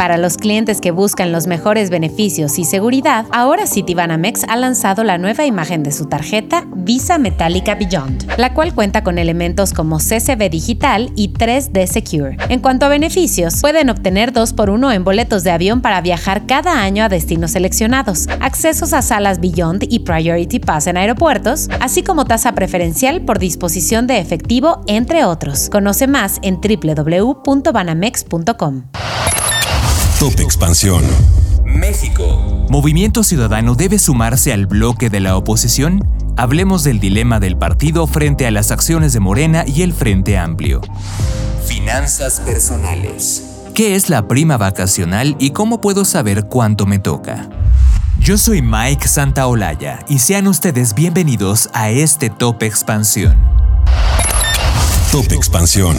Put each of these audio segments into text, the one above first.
Para los clientes que buscan los mejores beneficios y seguridad, ahora Citibanamex ha lanzado la nueva imagen de su tarjeta Visa Metallica Beyond, la cual cuenta con elementos como CCB digital y 3D Secure. En cuanto a beneficios, pueden obtener 2 por 1 en boletos de avión para viajar cada año a destinos seleccionados, accesos a salas Beyond y Priority Pass en aeropuertos, así como tasa preferencial por disposición de efectivo, entre otros. Conoce más en www.banamex.com. Top Expansión. México. ¿Movimiento Ciudadano debe sumarse al bloque de la oposición? Hablemos del dilema del partido frente a las acciones de Morena y el Frente Amplio. Finanzas personales. ¿Qué es la prima vacacional y cómo puedo saber cuánto me toca? Yo soy Mike Santaolalla y sean ustedes bienvenidos a este Top Expansión. Top Expansión.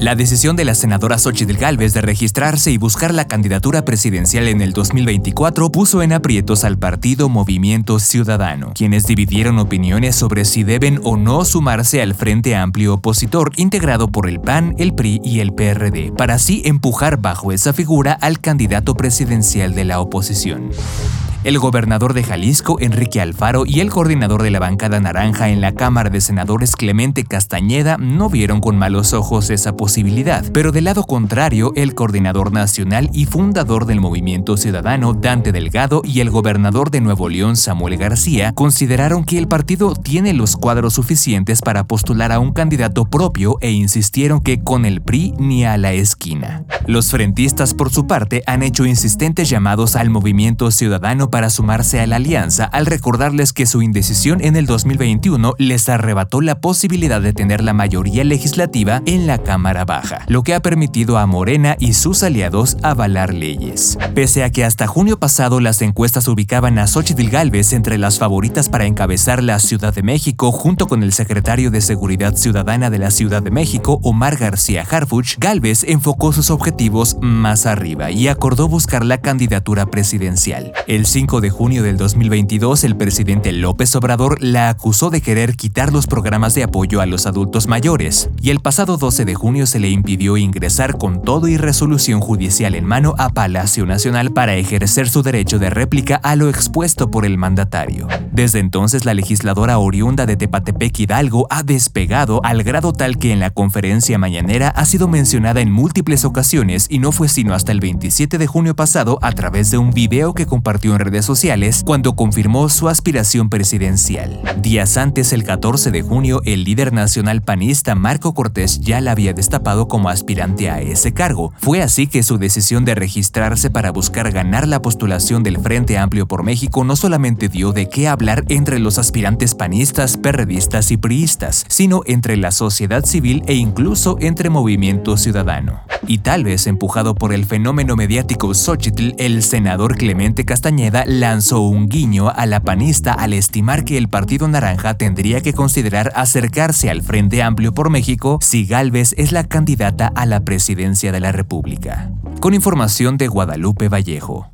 La decisión de la senadora Xochitl Gálvez de registrarse y buscar la candidatura presidencial en el 2024 puso en aprietos al partido Movimiento Ciudadano, quienes dividieron opiniones sobre si deben o no sumarse al Frente Amplio opositor integrado por el PAN, el PRI y el PRD, para así empujar bajo esa figura al candidato presidencial de la oposición. El gobernador de Jalisco, Enrique Alfaro, y el coordinador de la bancada naranja en la Cámara de Senadores, Clemente Castañeda, no vieron con malos ojos esa posibilidad. Pero del lado contrario, el coordinador nacional y fundador del Movimiento Ciudadano, Dante Delgado, y el gobernador de Nuevo León, Samuel García, consideraron que el partido tiene los cuadros suficientes para postular a un candidato propio e insistieron que con el PRI ni a la esquina. Los frentistas, por su parte, han hecho insistentes llamados al Movimiento Ciudadano para sumarse a la alianza al recordarles que su indecisión en el 2021 les arrebató la posibilidad de tener la mayoría legislativa en la Cámara Baja, lo que ha permitido a Morena y sus aliados avalar leyes. Pese a que hasta junio pasado las encuestas ubicaban a Xochitl Galvez entre las favoritas para encabezar la Ciudad de México junto con el secretario de Seguridad Ciudadana de la Ciudad de México, Omar García Harfuch, Galvez enfocó sus objetivos más arriba y acordó buscar la candidatura presidencial. El 5 de junio del 2022, el presidente López Obrador la acusó de querer quitar los programas de apoyo a los adultos mayores, y el pasado 12 de junio se le impidió ingresar con todo y resolución judicial en mano a Palacio Nacional para ejercer su derecho de réplica a lo expuesto por el mandatario. Desde entonces, la legisladora oriunda de Tepatepec Hidalgo ha despegado al grado tal que en la conferencia mañanera ha sido mencionada en múltiples ocasiones y no fue sino hasta el 27 de junio pasado a través de un video que compartió en sociales cuando confirmó su aspiración presidencial. Días antes, el 14 de junio, el líder nacional panista Marco Cortés ya la había destapado como aspirante a ese cargo. Fue así que su decisión de registrarse para buscar ganar la postulación del Frente Amplio por México no solamente dio de qué hablar entre los aspirantes panistas, perredistas y priistas, sino entre la sociedad civil e incluso entre movimiento ciudadano. Y tal vez empujado por el fenómeno mediático Xochitl, el senador Clemente Castañeda lanzó un guiño a la panista al estimar que el Partido Naranja tendría que considerar acercarse al Frente Amplio por México si Galvez es la candidata a la presidencia de la República. Con información de Guadalupe Vallejo.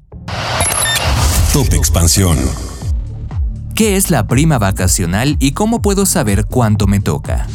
Top Expansión. ¿Qué es la prima vacacional y cómo puedo saber cuánto me toca?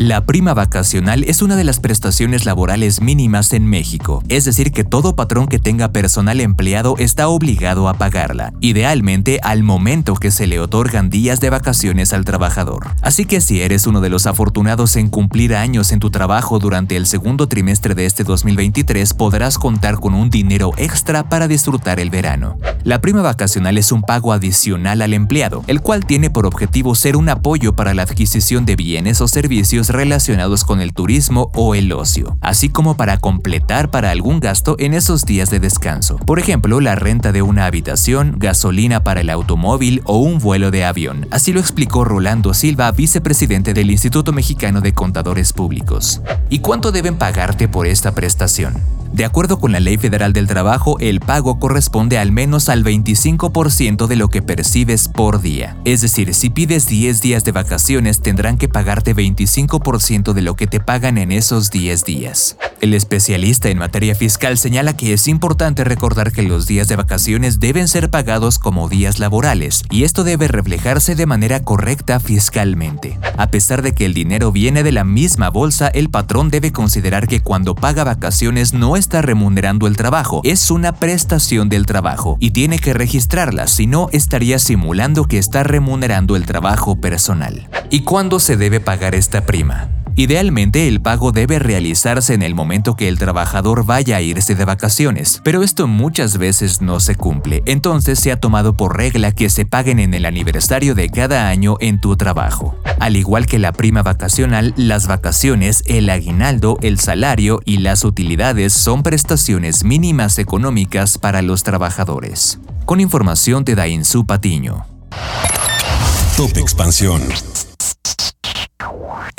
La prima vacacional es una de las prestaciones laborales mínimas en México, es decir, que todo patrón que tenga personal empleado está obligado a pagarla, idealmente al momento que se le otorgan días de vacaciones al trabajador. Así que si eres uno de los afortunados en cumplir años en tu trabajo durante el segundo trimestre de este 2023, podrás contar con un dinero extra para disfrutar el verano. La prima vacacional es un pago adicional al empleado, el cual tiene por objetivo ser un apoyo para la adquisición de bienes o servicios relacionados con el turismo o el ocio, así como para completar para algún gasto en esos días de descanso. Por ejemplo, la renta de una habitación, gasolina para el automóvil o un vuelo de avión. Así lo explicó Rolando Silva, vicepresidente del Instituto Mexicano de Contadores Públicos. ¿Y cuánto deben pagarte por esta prestación? De acuerdo con la Ley Federal del Trabajo, el pago corresponde al menos al 25% de lo que percibes por día. Es decir, si pides 10 días de vacaciones, tendrán que pagarte 25% de lo que te pagan en esos 10 días. El especialista en materia fiscal señala que es importante recordar que los días de vacaciones deben ser pagados como días laborales, y esto debe reflejarse de manera correcta fiscalmente. A pesar de que el dinero viene de la misma bolsa, el patrón debe considerar que cuando paga vacaciones no está remunerando el trabajo, es una prestación del trabajo y tiene que registrarla, si no estaría simulando que está remunerando el trabajo personal. ¿Y cuándo se debe pagar esta prima? Idealmente el pago debe realizarse en el momento que el trabajador vaya a irse de vacaciones, pero esto muchas veces no se cumple, entonces se ha tomado por regla que se paguen en el aniversario de cada año en tu trabajo. Al igual que la prima vacacional, las vacaciones, el aguinaldo, el salario y las utilidades son prestaciones mínimas económicas para los trabajadores. Con información de Dainzú Patiño. Top Expansión.